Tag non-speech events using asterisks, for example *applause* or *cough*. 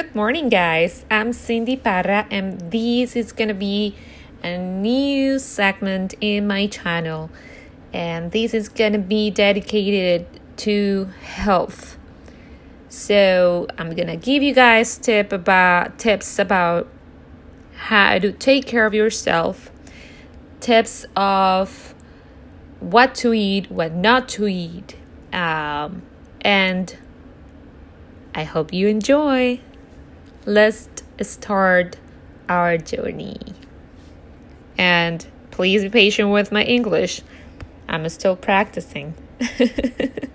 good morning, guys. I'm Cindy Parra, and this is gonna be a new segment in my channel, and this is gonna be dedicated to health. So I'm gonna give you guys tip about tips about how to take care of yourself, tips of what to eat, what not to eat, um, and I hope you enjoy. Let's start our journey. And please be patient with my English. I'm still practicing. *laughs*